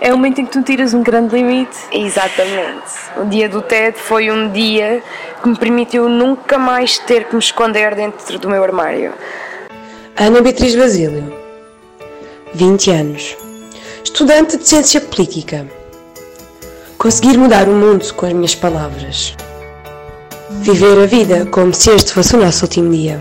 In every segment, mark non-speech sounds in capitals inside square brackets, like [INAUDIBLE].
É o momento em que tu tiras um grande limite. Exatamente. O dia do TED foi um dia que me permitiu nunca mais ter que me esconder dentro do meu armário. Ana Beatriz Basílio, 20 anos, estudante de Ciência Política. Conseguir mudar o mundo com as minhas palavras. Viver a vida como se este fosse o nosso último dia.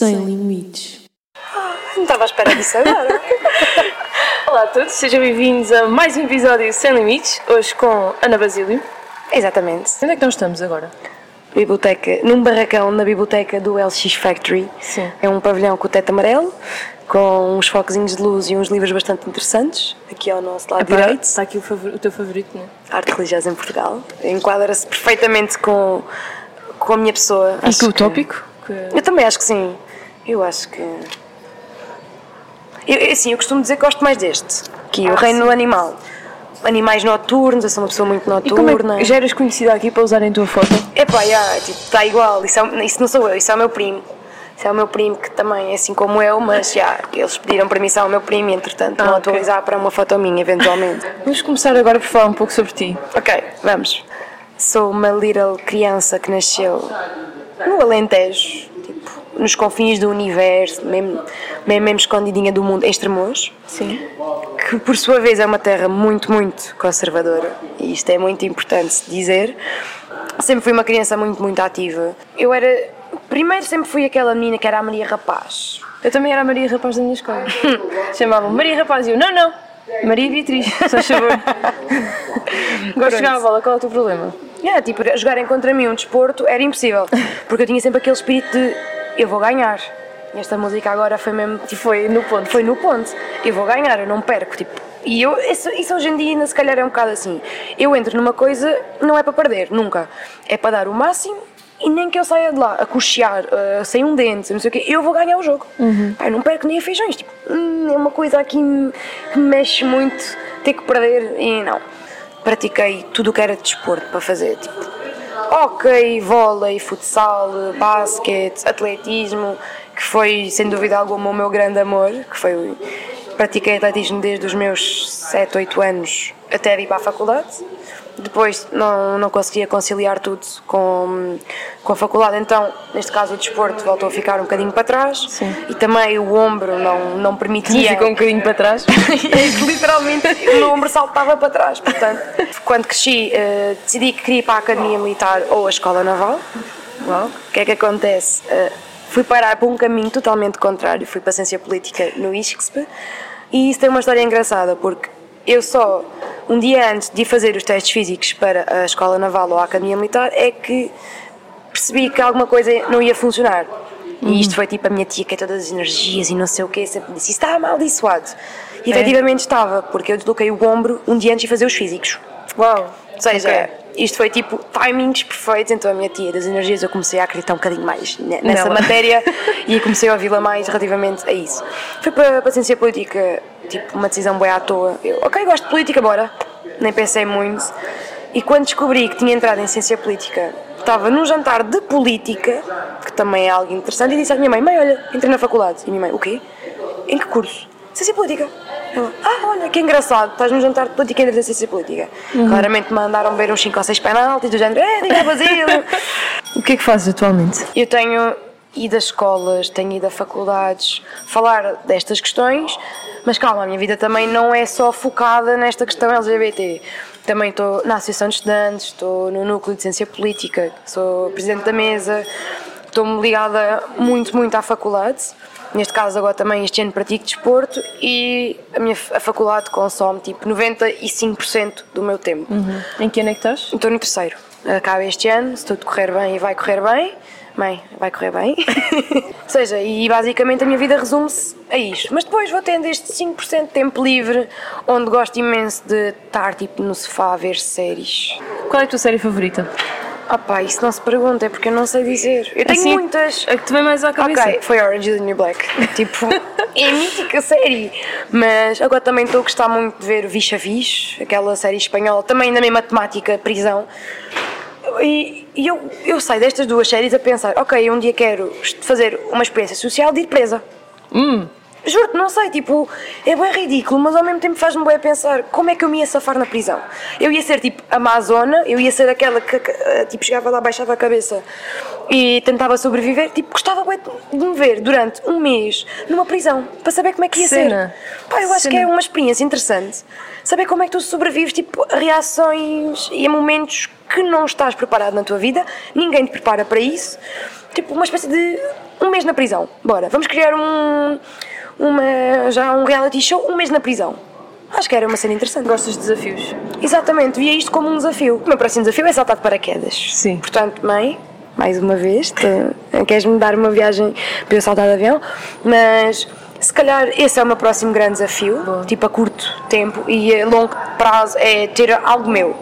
Sem limites. Não estava à espera disso agora. [LAUGHS] Olá a todos, sejam bem-vindos a mais um episódio Sem Limites, hoje com Ana Basílio. Exatamente. Onde é que nós estamos agora? Biblioteca, num barracão na biblioteca do LX Factory. Sim. É um pavilhão com o teto amarelo, com uns focozinhos de luz e uns livros bastante interessantes. Aqui ao nosso lado direito. Está aqui o, favor- o teu favorito, não é? Arte religiosa em Portugal. Enquadra-se perfeitamente com, com a minha pessoa. E Acho com o que- tópico? Que- Eu também acho que sim. Eu acho que. Eu, assim, eu costumo dizer que gosto mais deste, que é o Ah, reino sim. animal. Animais noturnos, eu sou uma pessoa muito é noturna. que já eras conhecida aqui para usarem a tua foto? Epá, já, tipo, está igual. Isso, é- isso não sou eu, isso é o meu primo. Isso é o meu primo que também é assim como eu, mas já, eles pediram permissão ao meu primo e entretanto Ah, vão ok. atualizar para uma foto minha, eventualmente. [LAUGHS] Vamos começar agora por falar um pouco sobre ti. ok, vamos. Sou uma little criança que nasceu no Alentejo, nos confins do universo, mesmo, mesmo, mesmo escondidinha do mundo, em Estremoz. Sim. que por sua vez é uma terra muito, muito conservadora, e isto é muito importante dizer. Sempre fui uma criança muito, muito ativa. Eu era. Primeiro sempre fui aquela menina que era a Maria Rapaz. Eu também era a Maria Rapaz da minha escola. [LAUGHS] Chamavam Maria Rapaz e eu, não, não, Maria Beatriz, [LAUGHS] só favor. Gosto de jogar a bola, qual é o teu problema? Yeah, tipo, jogarem contra mim um desporto era impossível, porque eu tinha sempre aquele espírito de eu vou ganhar. E esta música agora foi mesmo. Tipo, Foi no ponto. Foi no ponto. Eu vou ganhar, eu não perco. Tipo, e eu, isso, isso hoje em dia, ainda se calhar, é um bocado assim. Eu entro numa coisa, não é para perder, nunca. É para dar o máximo e nem que eu saia de lá a cochear, uh, sem um dente, não sei o quê, eu vou ganhar o jogo. Pá, eu não perco nem a feijões. Tipo, hum, é uma coisa aqui que me mexe muito ter que perder e não. Pratiquei tudo o que era de desporto para fazer. Tipo, hockey, vôlei, futsal, basquete, atletismo, que foi sem dúvida alguma o meu grande amor, que foi pratiquei atletismo desde os meus 7, 8 anos até ir para a faculdade. Depois não, não conseguia conciliar tudo com, com a faculdade, então, neste caso, o desporto voltou a ficar um bocadinho para trás Sim. e também o ombro não, não permitia. Ficou um bocadinho para trás. [LAUGHS] Literalmente o meu ombro saltava para trás. Portanto, quando cresci, eh, decidi que queria ir para a Academia Militar ou a Escola Naval. Uau. O que é que acontece? Eh, fui parar para um caminho totalmente contrário. Fui para a Ciência Política no ISCSP. E isso tem uma história engraçada, porque eu só, um dia antes de fazer os testes físicos para a Escola Naval ou a Academia Militar, é que percebi que alguma coisa não ia funcionar. E isto foi tipo a minha tia que é todas as energias e não sei o quê, sempre disse, está amaldiçoado. E É? efetivamente estava, porque eu desloquei o ombro um dia antes de fazer os físicos. Uau! Ou seja, Ok. Isto foi tipo timings perfeitos, então a minha tia das energias eu comecei a acreditar um bocadinho mais ne- nessa Nela. matéria e comecei a ouvi-la mais relativamente a isso. Fui para, para a ciência política, tipo, uma decisão boa à toa. Eu, ok, gosto de política, bora. Nem pensei muito. E quando descobri que tinha entrado em ciência política, estava num jantar de política, que também é algo interessante, e disse à minha mãe: Mãe, olha, entrei na faculdade. E minha mãe: O quê? Em que curso? Ciência política. Ah, olha, que engraçado, estás num jantar de política e em ciência política. Claramente mandaram ver uns 5 ou 6 penaltis do género: É, diga Basílio. [LAUGHS] O que é que fazes atualmente? Eu tenho ido a escolas, tenho ido a faculdades falar destas questões, mas calma, a minha vida também não é só focada nesta questão LGBT. Também estou na Associação de Estudantes, estou no Núcleo de Ciência Política, sou presidente da mesa, estou-me ligada muito, muito à faculdade. Neste caso, agora também este ano pratico desporto e a minha a faculdade consome tipo 95% do meu tempo. Em que ano é que estás? Estou no terceiro. Acaba este ano, se tudo correr bem e vai correr bem. Mãe, vai correr bem. [LAUGHS] Ou seja, e basicamente a minha vida resume-se a isto. Mas depois vou tendo este 5% de tempo livre, onde gosto imenso de estar tipo no sofá a ver séries. Qual é a tua série favorita? Ah pá, isso não se pergunta, é porque eu não sei dizer. Eu tenho Assim, muitas. A que te vem mais à cabeça? Ok, foi Orange is the New Black. [LAUGHS] tipo, é mítica série. Mas agora também estou a gostar muito de ver Vis a Vis, aquela série espanhola, também na mesma temática, prisão. E, e eu, eu saio destas duas séries a pensar, ok, um dia quero fazer uma experiência social de ir presa. Juro-te, não sei, tipo, é bem ridículo, mas ao mesmo tempo faz-me bem pensar como é que eu me ia safar na prisão. Eu ia ser tipo Amazona, eu ia ser aquela que, eh, tipo, chegava lá, baixava a cabeça e tentava sobreviver. Tipo, gostava bué de me ver durante um mês numa prisão para saber como é que ia Cena. ser. Pá, eu acho que é Cena. uma experiência interessante. Saber como é que tu sobrevives, tipo, a reações e a momentos que não estás preparado na tua vida, ninguém te prepara para isso. Tipo, uma espécie de um mês na prisão. Bora, vamos criar um, uma, já um reality show, um mês na prisão. Acho que era uma cena interessante. Gostas de desafios? Exatamente, via isto como um desafio. O meu próximo desafio é saltar de paraquedas. Sim. Portanto, mãe, mais uma vez, te- queres-me dar uma viagem para eu saltar de avião? Mas se calhar esse é o meu próximo grande desafio, tipo a curto tempo e a longo prazo, é ter algo meu.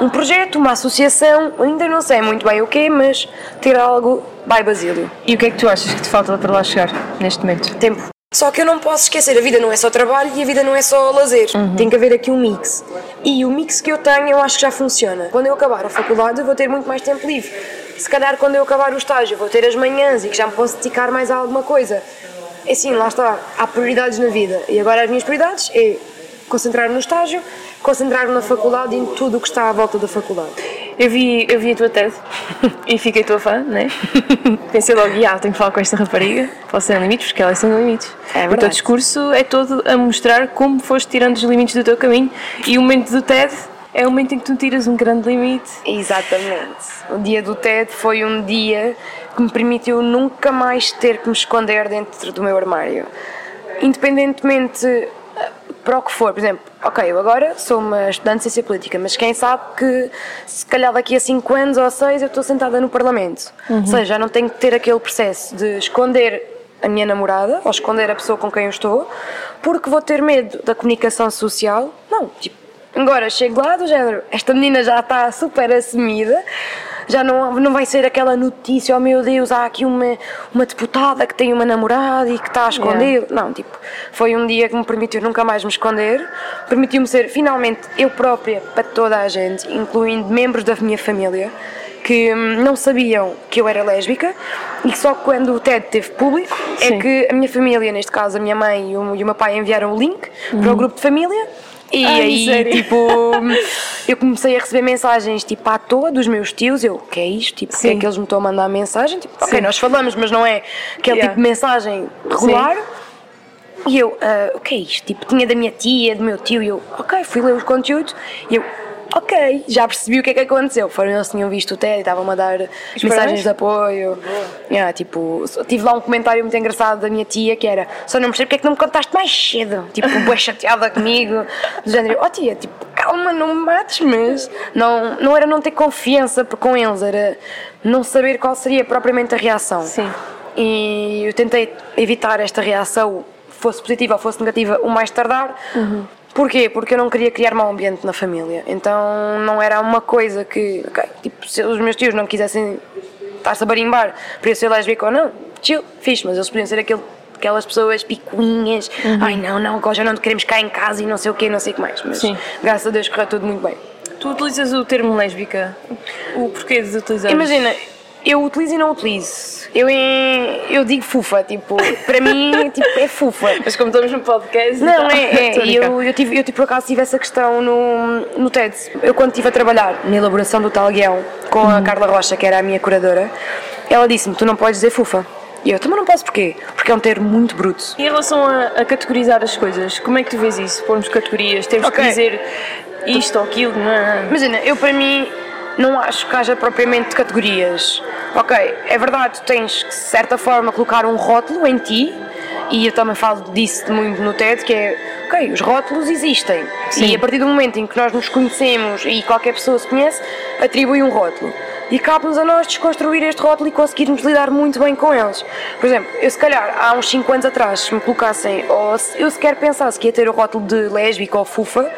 Um projeto, uma associação, ainda não sei muito bem o quê, mas ter algo by Basílio. E o que é que tu achas que te falta para lá chegar neste momento? Tempo. Só que eu não posso esquecer, a vida não é só trabalho e a vida não é só lazer. Tem que haver aqui um mix. E o mix que eu tenho eu acho que já funciona. Quando eu acabar a faculdade eu vou ter muito mais tempo livre. Se calhar quando eu acabar o estágio vou ter as manhãs e que já me posso dedicar mais a alguma coisa. É assim, lá está. Há prioridades na vida. E agora as minhas prioridades é concentrar-me no estágio, concentrar-me na faculdade e em tudo o que está à volta da faculdade. Eu vi, eu vi a tua TED [LAUGHS] e fiquei tua fã, né? [LAUGHS] Pensei logo, ah, tenho que falar com esta rapariga, posso ser limites, porque ela é sem limites. É o teu discurso é todo a mostrar como foste tirando os limites do teu caminho e o momento do TED é o momento em que tu tiras um grande limite. Exatamente. O dia do TED foi um dia que me permitiu nunca mais ter que me esconder dentro do meu armário. Independentemente para o que for, por exemplo, ok, eu agora sou uma estudante de ciência política, mas quem sabe que se calhar daqui a 5 anos ou 6 eu estou sentada no Parlamento. Ou seja, já não tenho que ter aquele processo de esconder a minha namorada ou esconder a pessoa com quem eu estou, porque vou ter medo da comunicação social. Não, tipo, agora chego lá do género, esta menina já está super assumida, já não, não vai ser aquela notícia, oh meu Deus, há aqui uma, uma deputada que tem uma namorada e que está a esconder. Não, tipo, foi um dia que me permitiu nunca mais me esconder, permitiu-me ser finalmente eu própria para toda a gente, incluindo membros da minha família que hum, não sabiam que eu era lésbica e que só quando o TED teve público é Sim. que a minha família, neste caso a minha mãe e o, e o meu pai enviaram o link para o grupo de família e Ai, aí miséria. tipo eu comecei a receber mensagens tipo à toa dos meus tios, eu, o que é isto? Tipo, porque é Sim. que eles me estão a mandar mensagem? Tipo, ok, Sim. nós falamos, mas não é aquele Yeah. tipo de mensagem regular. E eu, ah, o que é isto? Tipo, tinha da minha tia, do meu tio, e eu, ok, fui ler os conteúdos, e eu, ok, já percebi o que é que aconteceu. Foram eles que tinham visto o TED e estavam-me a dar mensagens de apoio. Yeah, tipo, tive lá um comentário muito engraçado da minha tia que era, só não percebo porque é que não me contaste mais cedo. Tipo, bué chateada [LAUGHS] comigo, do género, oh tia, tipo, calma, não me mates, mas não, não era não ter confiança com eles, era não saber qual seria propriamente a reação. Sim. E eu tentei evitar esta reação, fosse positiva ou fosse negativa, o mais tardar. Porquê? Porque eu não queria criar mau ambiente na família. Então não era uma coisa que, ok, tipo, se os meus tios não quisessem estar-se a barimbar para eu ser lésbica ou não, chill, fixe, mas eles podiam ser aquele, aquelas pessoas picuinhas, ai não, não, agora já não te queremos cá em casa e não sei o quê, não sei o que mais. Mas Sim. graças a Deus correu tudo muito bem. Tu utilizas o termo lésbica, o porquê de utilizar? Imagina, eu utilizo e não utilizo. Eu, em- eu digo fufa, tipo, para mim [LAUGHS] tipo, é fufa. Mas como estamos no podcast. Não, então- é, é. [LAUGHS] E eu, eu, tive, eu tive, por acaso tive essa questão no, no TED. Eu quando estive a trabalhar na elaboração do tal guião com a Carla Rocha, que era a minha curadora, ela disse-me, tu não podes dizer fufa. E eu também não posso, porquê? Porque é um termo muito bruto. Em relação a, a categorizar as coisas, como é que tu vês isso? Pormos categorias, temos Ok. que dizer isto ou aquilo, não é? Imagina, eu para mim não acho que haja propriamente categorias. Ok, é verdade, tu tens que de certa forma colocar um rótulo em ti, e eu também falo disso muito no TED, que é, ok, os rótulos existem. E a partir do momento em que nós nos conhecemos e qualquer pessoa se conhece, atribui um rótulo. E cabe-nos a nós desconstruir este rótulo e conseguirmos lidar muito bem com eles. Por exemplo, eu se calhar há uns 5 anos atrás, se me colocassem, ou se eu sequer pensasse que ia ter o rótulo de lésbica ou fufa,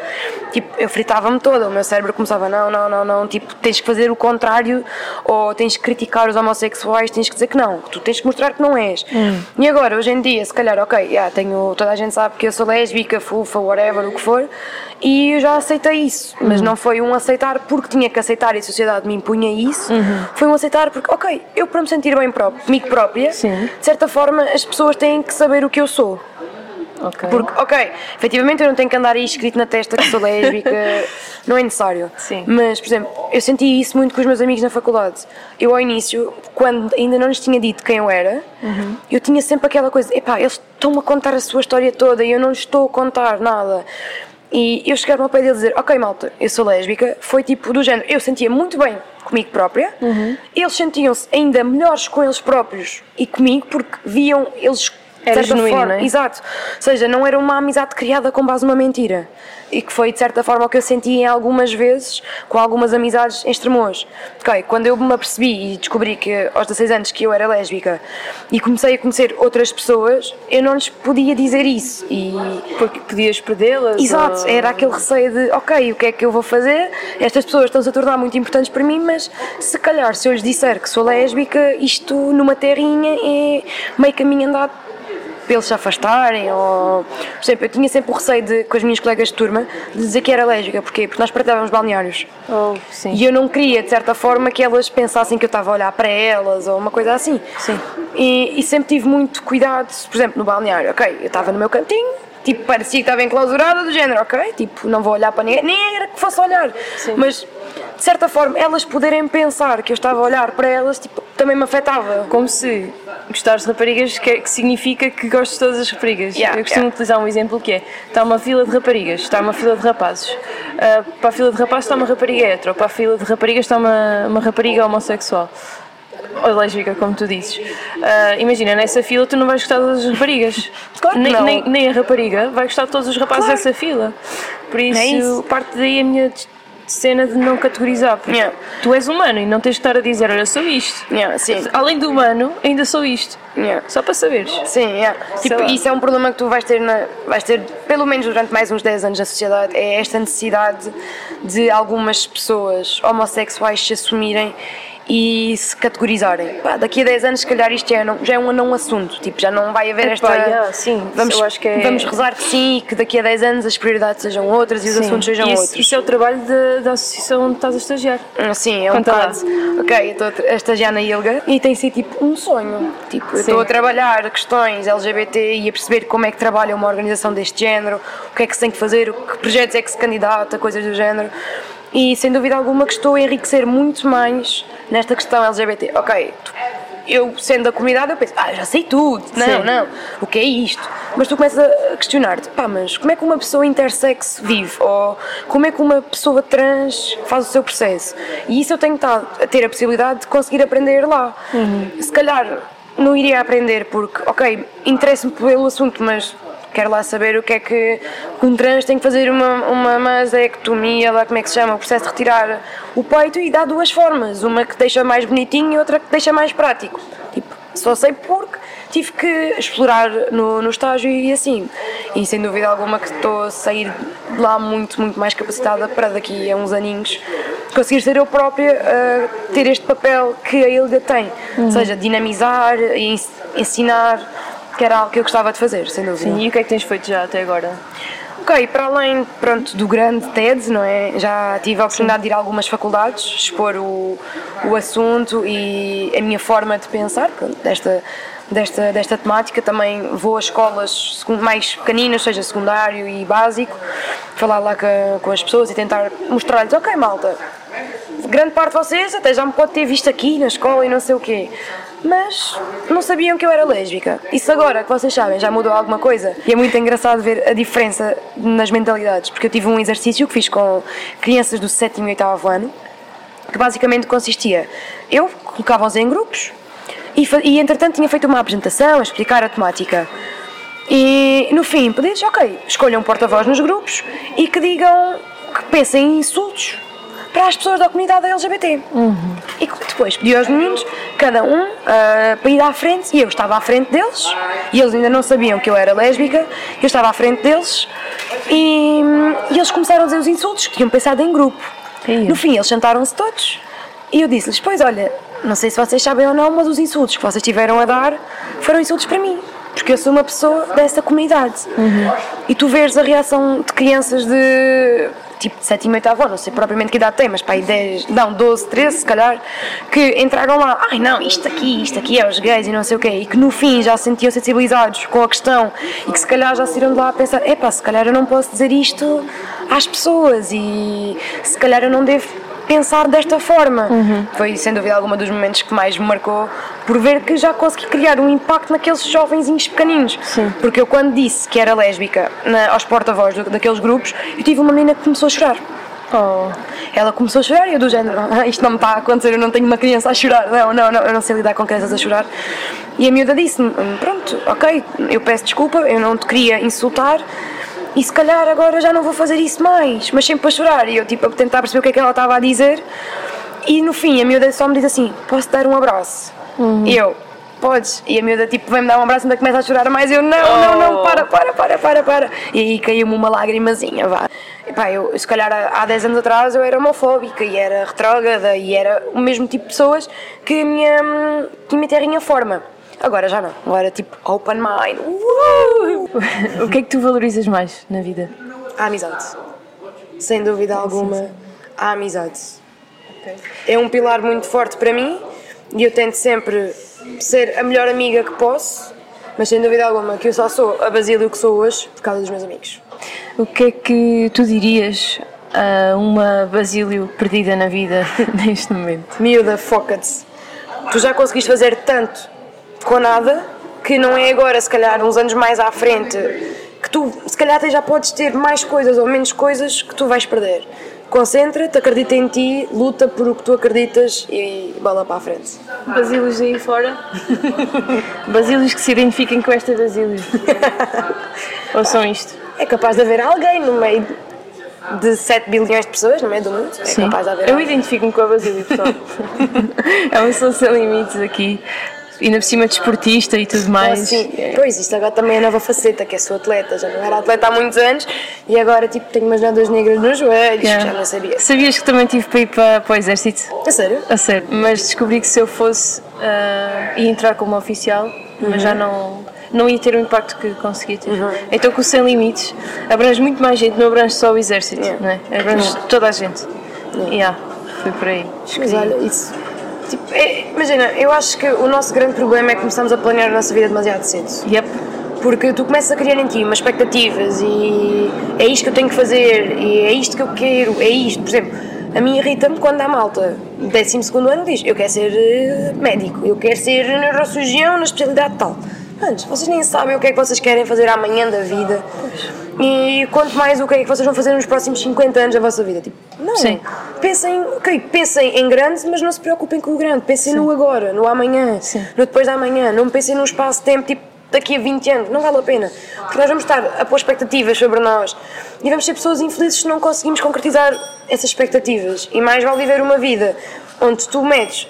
tipo, eu fritava-me toda, o meu cérebro começava, não, não, não, não, tipo, tens que fazer o contrário, ou tens que criticar os homossexuais, tens que dizer que não, tu tens que mostrar que não és. Hum. E agora, hoje em dia, se calhar, ok, yeah, tenho, toda a gente sabe que eu sou lésbica, fufa, whatever, o que for, e eu já aceitei isso, mas Hum. não foi um aceitar porque tinha que aceitar e a sociedade me impunha isso, Uhum. foi um aceitar porque, ok, eu para me sentir bem pró- comigo própria, Sim. de certa forma as pessoas têm que saber o que eu sou. Ok. Porque, ok, efetivamente eu não tenho que andar aí escrito na testa que sou lésbica, [LAUGHS] não é necessário. Sim. Mas, por exemplo, eu senti isso muito com os meus amigos na faculdade. Eu, ao início, quando ainda não lhes tinha dito quem eu era, eu tinha sempre aquela coisa: epá, eles estão-me a contar a sua história toda e eu não lhes estou a contar nada. E eu chegar ao pé deles e dizer: Ok, malta, eu sou lésbica, foi tipo do género. Eu sentia muito bem comigo própria, eles sentiam-se ainda melhores com eles próprios e comigo porque viam eles. De Era certa genuíno, forma- é? Exato. Ou seja, não era uma amizade criada com base numa mentira. E que foi, de certa forma, o que eu senti em algumas vezes com algumas amizades em Estremoz. Ok, quando eu me apercebi e descobri que aos 16 anos que eu era lésbica e comecei a conhecer outras pessoas, eu não lhes podia dizer isso. E Porque podias perdê-las? Exato, ou- era aquele receio de, ok, o que é que eu vou fazer? Estas pessoas estão-se a tornar muito importantes para mim, mas se calhar se eu lhes disser que sou lésbica, isto numa terrinha é meio caminho andado para eles se afastarem ou... Por exemplo, eu tinha sempre o receio de, com as minhas colegas de turma de dizer que era lésbica, porquê? Porque nós partilhávamos balneários. Oh. E eu não queria, de certa forma, que elas pensassem que eu estava a olhar para elas ou uma coisa assim. Sim. E, e sempre tive muito cuidado, por exemplo, no balneário, ok, eu estava no meu cantinho, tipo, parecia que estava enclausurada, do género, ok, tipo, não vou olhar para ninguém, nem era que fosse olhar, Sim. mas de certa forma, elas poderem pensar que eu estava a olhar para elas, tipo, também me afetava. Como se gostares de raparigas que, que significa que gostas de todas as raparigas. Yeah, eu costumo yeah. utilizar um exemplo que é: está uma fila de raparigas, está uma fila de rapazes. Ah, para a fila de rapazes está uma rapariga hetero, para a fila de raparigas está uma, uma rapariga homossexual. Ou lésbica, como tu dizes. Ah, imagina, nessa fila tu não vais gostar de todas as raparigas. Claro nem, nem, nem a rapariga vai gostar de todos os rapazes Claro. dessa fila. Por isso, É isso. parte daí a minha cena de não categorizar. Porque Yeah. tu és humano e não tens de estar a dizer, olha, sou isto. Yeah. Além do humano, ainda sou isto. Yeah. Só para saberes. Sim, tipo, isso é um problema que tu vais ter, na, vais ter pelo menos durante mais uns 10 anos na sociedade, é esta necessidade de algumas pessoas homossexuais se assumirem e se categorizarem. Pá, daqui a 10 anos, se calhar, isto já é, não, já é um não assunto, tipo, já não vai haver Epá, esta. yeah, sim, vamos, eu acho que é- vamos rezar que sim e que daqui a 10 anos as prioridades sejam outras e os Sim. assuntos sejam isso, outros. Isso é o trabalho da- da associação onde estás a estagiar. Sim, é um bocado. Ok, estou a estagiar na ILGA e tem sido tipo um sonho. Tipo, estou a trabalhar questões LGBT e a perceber como é que trabalha uma organização deste género, o que é que se tem que fazer, que projetos é que se candidata, coisas do género. E sem dúvida alguma que estou a enriquecer muito mais nesta questão LGBT. Ok, tu- eu sendo da comunidade eu penso, ah, já sei tudo. Não, Sim. não, o que é isto? Mas tu começas a questionar-te, pá, mas como é que uma pessoa intersex vive? Ou como é que uma pessoa trans faz o seu processo? E isso eu tenho estado a ter a possibilidade de conseguir aprender lá. Se calhar não iria aprender porque, ok, interessa-me pelo assunto, mas quero lá saber o que é que um trans tem que fazer uma, uma masectomia, lá como é que se chama, o processo de retirar o peito e dá duas formas, uma que deixa mais bonitinho e outra que deixa mais prático. Tipo, só sei porque tive que explorar no, no estágio e assim. E sem dúvida alguma que estou a sair de lá muito, muito mais capacitada para daqui a uns aninhos conseguir ser eu própria a ter este papel que a ILGA tem. Ou seja, dinamizar e ens- ensinar, que era algo que eu gostava de fazer, sem dúvida. Sim, e o que é que tens feito já até agora? Ok, para além pronto, do grande TED, não é? já tive a oportunidade de ir a algumas faculdades, expor o, o assunto e a minha forma de pensar pronto, desta, desta, desta temática. Também vou a escolas mais pequeninas, seja secundário e básico, falar lá com, com as pessoas e tentar mostrar-lhes: ok, malta, grande parte de vocês até já me pode ter visto aqui na escola e não sei o quê. Mas não sabiam que eu era lésbica. Isso agora que vocês sabem já mudou alguma coisa. E é muito engraçado ver a diferença nas mentalidades, porque eu tive um exercício que fiz com crianças do sétimo e oitavo ano, que basicamente consistia, eu colocava-os em grupos e, e entretanto tinha feito uma apresentação a explicar a temática. E no fim, pedidos, ok, escolham um porta-voz nos grupos e que digam, que pensem em insultos para as pessoas da comunidade LGBT. E depois pedi aos meninos, cada um, ah, para ir à frente, e eu estava à frente deles, e eles ainda não sabiam que eu era lésbica, eu estava à frente deles, e, e eles começaram a dizer os insultos que tinham pensado em grupo. Ia. No fim, eles sentaram-se todos, e eu disse-lhes: Pois olha, não sei se vocês sabem ou não, mas os insultos que vocês tiveram a dar foram insultos para mim. Porque eu sou uma pessoa dessa comunidade. E tu vês a reação de crianças de tipo de 7 e 8 avó, não sei propriamente que idade tem, mas para aí 10, não, 12, 13 se calhar, que entraram lá, ai não, isto aqui, isto aqui é os gays e não sei o quê, e que no fim já se sentiam sensibilizados com a questão e que se calhar já saíram de lá a pensar, epá, se calhar eu não posso dizer isto às pessoas e se calhar eu não devo pensar desta forma. Foi sem dúvida alguma dos momentos que mais me marcou por ver que já consegui criar um impacto naqueles jovenzinhos pequeninos. Sim. Porque eu quando disse que era lésbica na- aos porta-voz daqueles grupos, eu tive uma menina que começou a chorar. Oh, Ela começou a chorar e eu do género, "Ah, isto não me está a acontecer, eu não tenho uma criança a chorar, não, não, não, eu não sei lidar com crianças a chorar. E a miúda disse-me, "Hum, pronto, ok, eu peço desculpa, eu não te queria insultar e se calhar agora já não vou fazer isso mais, mas sempre a chorar. E eu tipo a tentar perceber o que é que ela estava a dizer e no fim a miúda só me diz assim, posso dar um abraço? E eu, podes. E a miúda tipo vem-me dar um abraço e ainda começa a chorar mais e eu, não, não, não, para, para, para, para, para. E aí caiu-me uma lágrimazinha, vá. Epá, eu, se calhar há há 10 anos atrás eu era homofóbica e era retrógrada e era o mesmo tipo de pessoas que a minha, hum, que a minha terrinha forma. Agora já não, agora tipo open mind. Uh! o que é que tu valorizas mais na vida? A amizade. Sem dúvida alguma, a amizade. É um pilar muito forte para mim e eu tento sempre ser a melhor amiga que posso, mas sem dúvida alguma que eu só sou a Basílio que sou hoje por causa dos meus amigos. O que é que tu dirias a uma Basílio perdida na vida [LAUGHS] neste momento? Miúda, foca-te. Tu já conseguiste fazer tanto com nada que não é agora, se calhar, uns anos mais à frente, que tu, se calhar, até já podes ter mais coisas ou menos coisas que tu vais perder. Concentra-te, acredita em ti, luta por o que tu acreditas e bola para a frente. Basílios aí fora? [LAUGHS] Basílios que se identifiquem com esta Basílio. [LAUGHS] Ou são isto? É capaz de haver alguém no meio de 7 bilhões de pessoas, no meio do mundo. É capaz de haver Eu identifico-me com a Basílio, pessoal. [LAUGHS] é pessoa sem limites aqui. Ainda por cima desportista e tudo Ah, mais. sim. Pois, isto agora também é a nova faceta, que é sou atleta. Já não era atleta há muitos anos e agora tipo, tenho umas nódulas negras nos joelhos, Yeah. já não sabia. Sabias que também tive para ir para, para o exército? A sério? A sério. Mas descobri que se eu fosse ah, ia entrar como oficial, mas já não, não ia ter o impacto que conseguia ter. Então com o Sem Limites abrange muito mais gente, não abrange só o exército, Yeah. não é? Abrange toda a gente. Yeah. Foi por aí. Mas olha, isso. Tipo, é- imagina, eu acho que o nosso grande problema é que começamos a planear a nossa vida demasiado cedo. Yep. Porque tu começas a criar em ti umas expectativas e é isto que eu tenho que fazer, e é isto que eu quero, é isto. Por exemplo, a mim irrita-me quando a malta, 12 ano, diz: Eu quero ser eh, médico, eu quero ser neurocirurgião na especialidade tal. Antes, vocês nem sabem o que é que vocês querem fazer amanhã da vida. E quanto mais o que é que vocês vão fazer nos próximos 50 anos da vossa vida. Tipo, não. Sim. Pensem, ok, pensem em grande, mas não se preocupem com o grande. Pensem no agora, no amanhã, Sim. no depois da amanhã. Não pensem num espaço de tempo tipo daqui a 20 anos. Não vale a pena. Porque nós vamos estar a pôr expectativas sobre nós e vamos ser pessoas infelizes se não conseguimos concretizar essas expectativas. E mais vale viver uma vida onde tu metes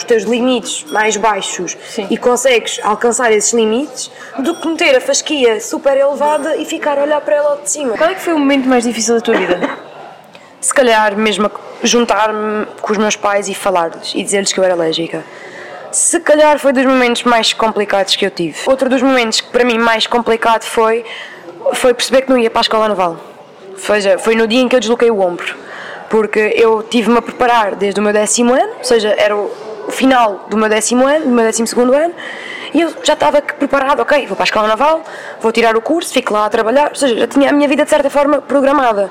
os teus limites mais baixos Sim. e consegues alcançar esses limites do que meter a fasquia super elevada e ficar a olhar para ela de cima. Qual é que foi o momento mais difícil da tua vida? [COUGHS] se calhar mesmo juntar-me com os meus pais e falar-lhes e dizer-lhes que eu era alérgica. Se calhar foi dos momentos mais complicados que eu tive. Outro dos momentos que para mim mais complicado foi foi perceber que não ia para a escola naval. Ou seja, foi no dia em que eu desloquei o ombro. Porque eu tive-me a preparar desde o meu décimo ano, ou seja, era o final do meu décimo ano, do meu décimo segundo ano, e eu já estava preparado, ok, vou para a escola naval, vou tirar o curso, fico lá a trabalhar, ou seja, já tinha a minha vida de certa forma programada.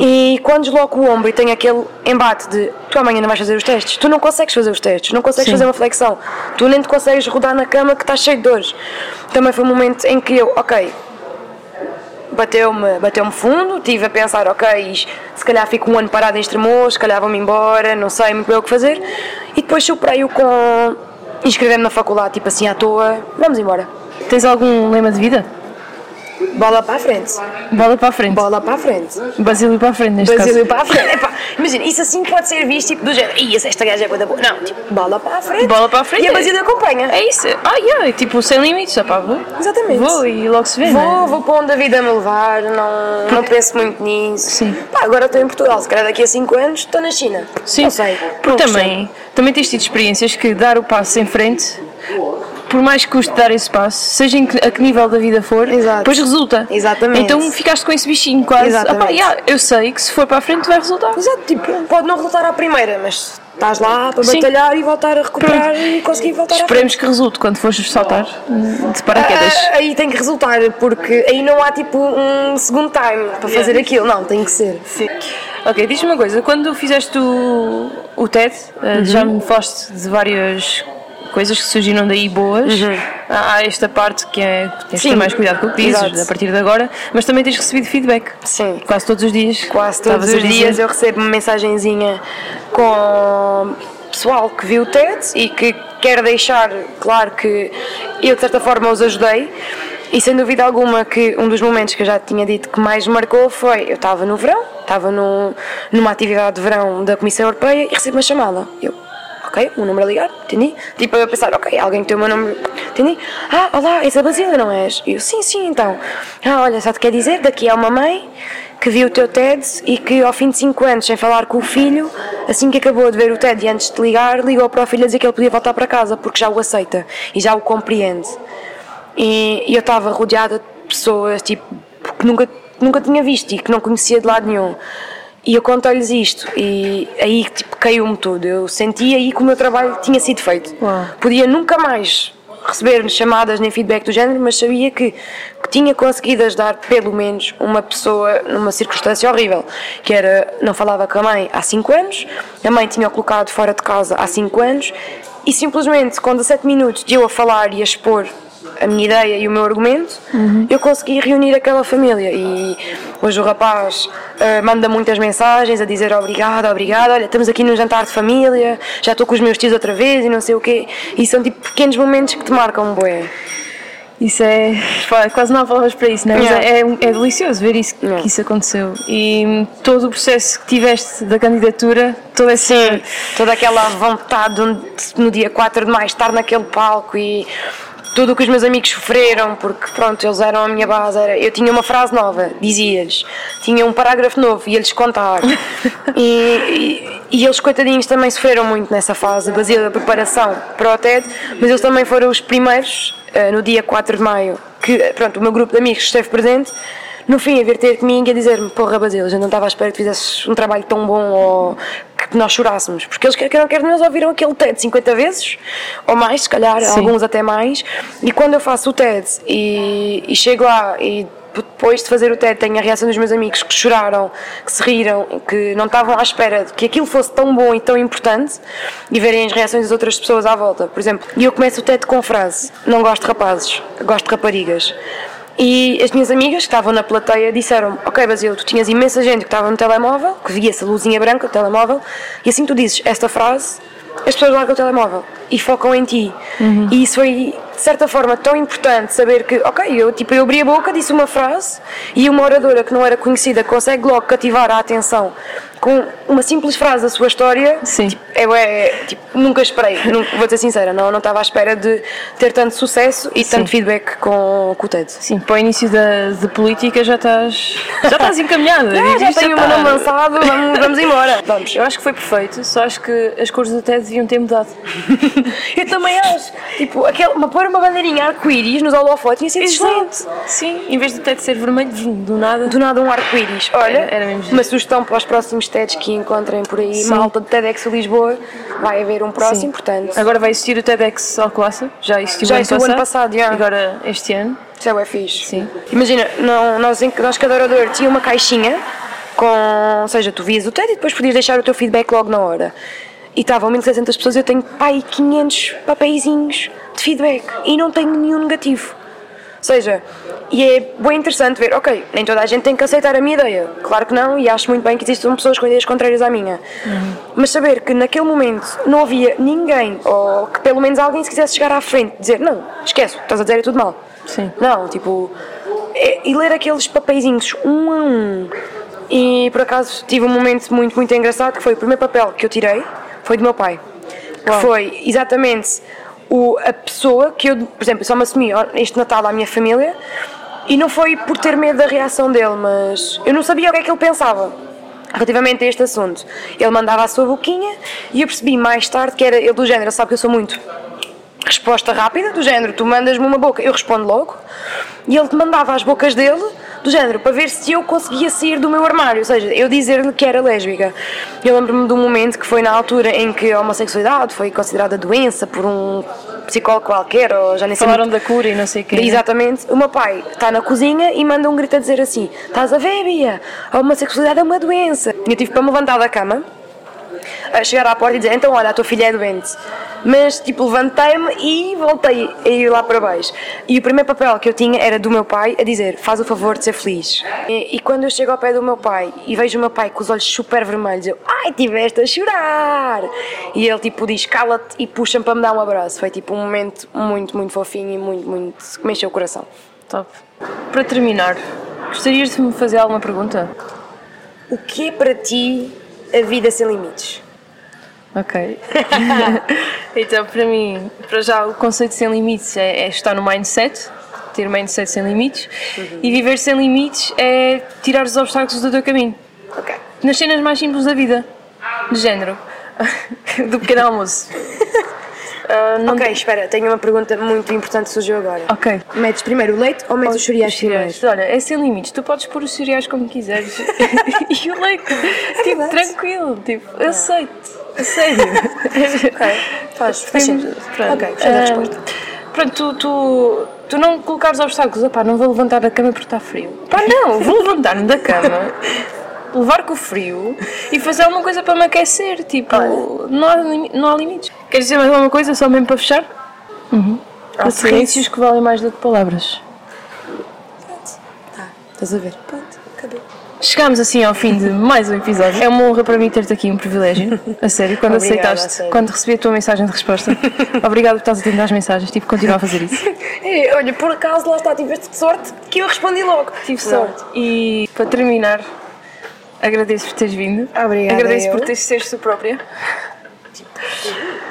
E quando desloco o ombro e tenho aquele embate de tu amanhã não vais fazer os testes, tu não consegues fazer os testes, não consegues Sim. fazer uma flexão, tu nem te consegues rodar na cama que estás cheio de dores. Também foi um momento em que eu, ok, bateu-me bateu fundo, estive a pensar, ok, se calhar fico um ano parado em Estremoz, se calhar vou-me embora, não sei muito bem o que fazer. E depois superei-o com inscrever-me na faculdade, tipo assim à toa, vamos embora. Tens algum lema de vida? Bola para a frente. Bola para a frente. Bola para a frente. Basílio para a frente, neste Basílio caso. para a frente. Epá, imagina, isso assim pode ser visto tipo do género. Ih, esta gaja é boa da boa. Não, tipo, bola para a frente. Bola para a frente. E a Basílio acompanha. É isso. Ah, yeah, tipo, sem limites. Opá, vou. Exatamente. Vou e logo se vê, não Vou, é? vou para onde a vida me levar, não, não penso muito nisso. Sim. Pá, agora estou em Portugal, se calhar daqui a 5 anos estou na China. Sim, Não sei. porque não também, também tens tido experiências que dar o passo em frente, por mais que custe dar esse passo, seja em que, a que nível da vida for, Exato. depois resulta. Exatamente. Então ficaste com esse bichinho quase. Exatamente. Opá, yeah, eu sei que se for para a frente vai resultar. Exato, tipo, pode não resultar à primeira, mas estás lá para Sim. batalhar e voltar a recuperar Pronto. e conseguir voltar. Esperemos que resulte quando fores saltar de paraquedas. Ah, aí tem que resultar, porque aí não há tipo um segundo time para fazer aquilo, não, tem que ser. Sim. Ok, diz-me uma coisa, quando fizeste o, o TED, eh, Uhum. já me falaste de várias coisas que surgiram daí boas. Há há esta parte que é que tens de ter Uhum. Sim. mais cuidado com o que dizes Exato. a partir de agora, mas também tens recebido feedback. Sim. Quase todos os dias. Quase todos os dias eu recebo uma mensagenzinha com pessoal que viu o TED e que quer deixar claro que eu de certa forma os ajudei e sem dúvida alguma que um dos momentos que eu já tinha dito que mais marcou foi eu estava no verão, estava no, numa atividade de verão da Comissão Europeia e recebo uma chamada. Eu, ok, o número a ligar, entendi? Tipo, eu pensar, ok, alguém que tem o meu número, entendi? Ah, olá, és a Basília, não és? E eu, sim, sim, então. Ah, olha, só te quer dizer, daqui há uma mãe que viu o teu TED e que ao fim de 5 anos, sem falar com o filho, assim que acabou de ver o TED e antes de ligar, ligou para o filho a dizer que ele podia voltar para casa porque já o aceita e já o compreende. E, e eu estava rodeada de pessoas tipo, que nunca, nunca tinha visto e que não conhecia de lado nenhum. E eu contei-lhes isto e aí tipo, caiu-me tudo. Eu senti aí que o meu trabalho tinha sido feito. Uau. Podia nunca mais receber chamadas nem feedback do género, mas sabia que, que tinha conseguido ajudar pelo menos uma pessoa numa circunstância horrível, que era, não falava com a mãe há 5 anos, a mãe tinha-o colocado fora de casa há 5 anos e simplesmente com 17 minutos de eu a falar e a expor a minha ideia e o meu argumento, eu consegui reunir aquela família. E hoje o rapaz ah, manda muitas mensagens a dizer obrigada, obrigada, olha, estamos aqui num jantar de família, já estou com os meus tios outra vez e não sei o quê. E são tipo pequenos momentos que te marcam, bué. Isso é. Quase não há palavras para isso, não é? Mas Yeah. é, é, é delicioso ver isso, Yeah. que isso aconteceu. E todo o processo que tiveste da candidatura, todo esse. Sim, toda aquela vontade de, no dia 4 de maio estar naquele palco e tudo o que os meus amigos sofreram, porque pronto, eles eram a minha base. Era, eu tinha uma frase nova, dizia-lhes, tinha um parágrafo novo, ia-lhes contar. [LAUGHS] e, e, e eles, coitadinhos, também sofreram muito nessa fase, baseada da preparação para o TED, mas eles também foram os primeiros, eh, no dia 4 de maio, que pronto, o meu grupo de amigos esteve presente. No fim, a vir ter comigo e a dizer-me: Porra, Basílio, eu não estava à espera que fizesses um trabalho tão bom ou que nós chorássemos. Porque eles, quer queiram, quer não, eles ouviram aquele TED 50 vezes, ou mais, se calhar, Sim. alguns até mais. E quando eu faço o TED e, e chego lá e depois de fazer o TED tenho a reação dos meus amigos que choraram, que se riram, que não estavam à espera de que aquilo fosse tão bom e tão importante e verem as reações das outras pessoas à volta. Por exemplo, e eu começo o TED com a frase: Não gosto de rapazes, gosto de raparigas. E as minhas amigas que estavam na plateia disseram Ok, Basílio, tu tinhas imensa gente que estava no telemóvel, que via essa luzinha branca do telemóvel, e assim tu dizes esta frase, as pessoas largam o telemóvel e focam em ti. E isso foi, de certa forma, tão importante saber que, ok, eu, tipo, eu abri a boca, disse uma frase e uma oradora que não era conhecida consegue logo cativar a atenção com uma simples frase da sua história. Sim. Tipo, é, é, tipo, nunca esperei, nu- vou ser sincera, não, não estava à espera de ter tanto sucesso e tanto feedback com, com o TED. Sim, para o início da de política já estás. Já estás encaminhada. Ah, já tenho o está- meu nome lançado, vamos, vamos embora. Vamos. Eu acho que foi perfeito, só acho que as cores do TED deviam ter mudado. [LAUGHS] Eu também acho. Tipo, aquele, uma, pôr uma bandeirinha arco-íris nos holofotes tinha sido excelente. Sim, em vez do TED ser vermelho, do nada. Do nada um arco-íris. Olha, Era- era mesmo uma sugestão para os próximos TEDs que encontrem por aí, Sim. malta de TEDx Lisboa, vai haver um próximo, Sim. portanto. Agora vai existir o TEDx Alcoaça, já existiu Já o ano passado. ano passado, já. Agora este ano. Isso é fixe. Sim. Imagina, não, nós, nós cada orador tinha uma caixinha com. Ou seja, tu vias o TED e depois podias deixar o teu feedback logo na hora. E estavam 1600 pessoas, eu tenho pai 500 papeizinhos de feedback e não tenho nenhum negativo. Ou seja, e é bem interessante ver, ok, nem toda a gente tem que aceitar a minha ideia. Claro que não, e acho muito bem que existam pessoas com ideias contrárias à minha. Mas saber que naquele momento não havia ninguém, ou que pelo menos alguém se quisesse chegar à frente e dizer, não, esquece, estás a dizer é tudo mal. Sim. Não, tipo, é- e ler aqueles papeizinhos um a um. E por acaso tive um momento muito, muito engraçado que foi o primeiro papel que eu tirei foi do meu pai. Que foi exatamente o, a pessoa que eu, por exemplo, só me assumi este Natal à minha família e não foi por ter medo da reação dele, mas eu não sabia o que é que ele pensava relativamente a este assunto. Ele mandava a sua boquinha e eu percebi mais tarde que era ele do género, sabe que eu sou muito resposta rápida, do género, tu mandas-me uma boca, eu respondo logo, e ele mandava as bocas dele, do género, para ver se eu conseguia sair do meu armário, ou seja, eu dizer-lhe que era lésbica. Eu lembro-me de um momento que foi na altura em que a homossexualidade foi considerada doença por um psicólogo qualquer, ou já nem sei Falaram muito- da cura e não sei o quê. né? Exatamente. O meu pai está na cozinha e manda um grito a dizer assim: Estás a ver, Bia? A homossexualidade é uma doença. E eu tive para me levantar da cama, a chegar à porta e dizer: Então, olha, a tua filha é doente. Mas, tipo, levantei-me e voltei a ir lá para baixo. E o primeiro papel que eu tinha era do meu pai a dizer: Faz o favor de ser feliz. E, e quando eu chego ao pé do meu pai e vejo o meu pai com os olhos super vermelhos, eu: Ai, tiveste a chorar. E ele, tipo, diz: Cala-te e puxa-me para me dar um abraço. Foi, tipo, um momento muito, muito fofinho e muito, muito. que me encheu o coração. Top. Para terminar, gostarias de me fazer alguma pergunta? O que é para ti a vida sem limites? Ok. [LAUGHS] então, para mim, para já, o conceito de sem limites é, é estar no mindset, ter mindset sem limites, e viver sem limites é tirar os obstáculos do teu caminho. Ok. Nas cenas mais simples da vida, de género, do pequeno almoço. [LAUGHS] Ah, não Ok, espera, tenho uma pergunta muito importante que surgiu agora. Ok. Metes primeiro o leite ou metes os cereais primeiro? Olha, é sem limites, tu podes pôr os cereais como quiseres [LAUGHS] [LAUGHS] e o leite, tipo, verdade. tranquilo, tipo, aceito, [LAUGHS] a sério. Ok, faz, faz sentido. pronto. Ok, gostei da Ah, resposta. Pronto, tu, tu, tu não colocares obstáculos, opá, não vou levantar da cama porque está frio. Pá, não, vou levantar-me da cama, levar com o frio e fazer alguma coisa para me aquecer. Tipo, não há, não há limites. Queres dizer mais alguma coisa, só mesmo para fechar? Uhum. Há silêncios que valem mais do que palavras. Tá, estás a ver? Pronto, acabou. Chegámos assim ao fim de mais um episódio. É uma honra para mim ter-te aqui, um privilégio. A sério, quando Obrigada, aceitaste, quando recebi a tua mensagem de resposta. Obrigado por estás atento às mensagens. Tipo, continua a fazer isso. [LAUGHS] É, olha, por acaso lá está, tiveste sorte que eu respondi logo. Tive sorte. E para terminar, agradeço por teres vindo. Obrigada, Agradeço eu. por teres seres tu própria.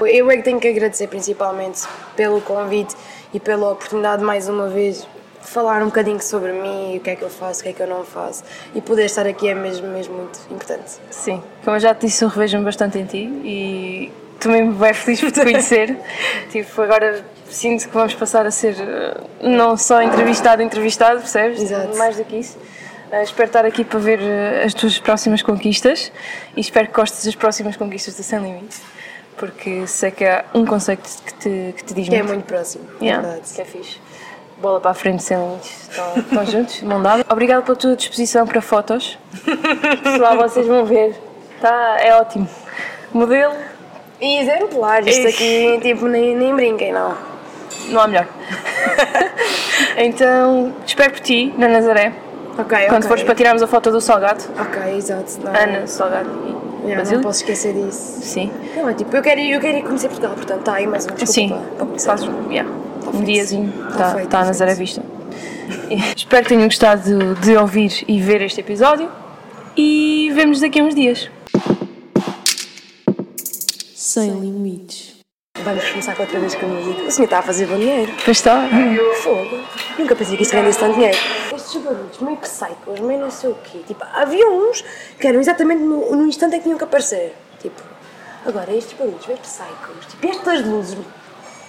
Eu é que tenho que agradecer principalmente pelo convite e pela oportunidade mais uma vez de falar um bocadinho sobre mim, o que é que eu faço, o que é que eu não faço e poder estar aqui é mesmo, mesmo muito importante. Sim, como eu já te disse, eu revejo-me bastante em ti e tu mesmo bem feliz por te [LAUGHS] conhecer. tipo, agora sinto que vamos passar a ser eh, não só entrevistado, entrevistado, percebes? Exato. Mais do que isso. Espero estar aqui para ver eh, as tuas próximas conquistas e espero que gostes das próximas conquistas do Sem Limites, porque sei que há um conceito que te, que te diz Que é muito. muito próximo, é Yeah, verdade. que é fixe. Bola para a frente sem limites. Estão, estão juntos, mão dada. Obrigada pela tua disposição para fotos. Pessoal, vocês vão ver. Tá, é ótimo. Modelo, E exemplar, isto aqui tipo nem, nem brinquem, não. não há melhor. [LAUGHS] então, espero por ti, na Nazaré. Ok, Quando ok. fores para tirarmos a foto do Salgado. Ok, exato. Não, Ana, Salgado e Yeah, Basílio. não posso esquecer disso. Sim. Não, é tipo, eu quero, ir- eu quero ir conhecer Portugal, portanto, está aí mais um desculpa Sim, para, fazes, yeah. um feito. diazinho, Tá está tá tá a Nazaré à feito. vista. [LAUGHS] Espero que tenham gostado de, de ouvir e ver este episódio e vemos daqui a uns dias. Sem limites. Vamos começar com outra vez com a música. O senhor está a fazer bom dinheiro. Pois está. Fogo. Nunca pensei que isto rendesse tanto dinheiro. Estes barulhos meio psychos, meio não sei o quê. Tipo, havia uns que eram exatamente no, no instante em que tinham que aparecer. Tipo, agora estes barulhos meio psychos. Tipo, estas luzes.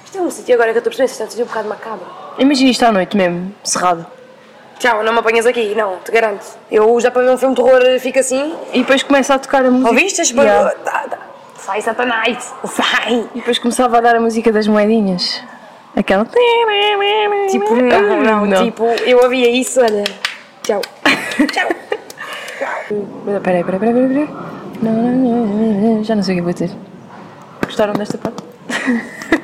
Isto é um sítio agora que eu estou a perceber, isto é um um bocado macabro. Imagina isto à noite mesmo, cerrado. Tchau, não me apanhas aqui, não, te garanto. Eu já para ver um filme de terror fico assim. E depois começa a tocar a música. Ouviste este Yeah. barulho? Tá, tá. Sai, Satanás! Sai! E depois começava a dar a música das moedinhas. Aquela. Tipo, não, não, tipo, eu ouvia isso, olha. Tchau. Tchau. Peraí, peraí, peraí, peraí. peraí. Não, não, não, não, não. Já não sei o que vou dizer. Gostaram desta parte? [LAUGHS]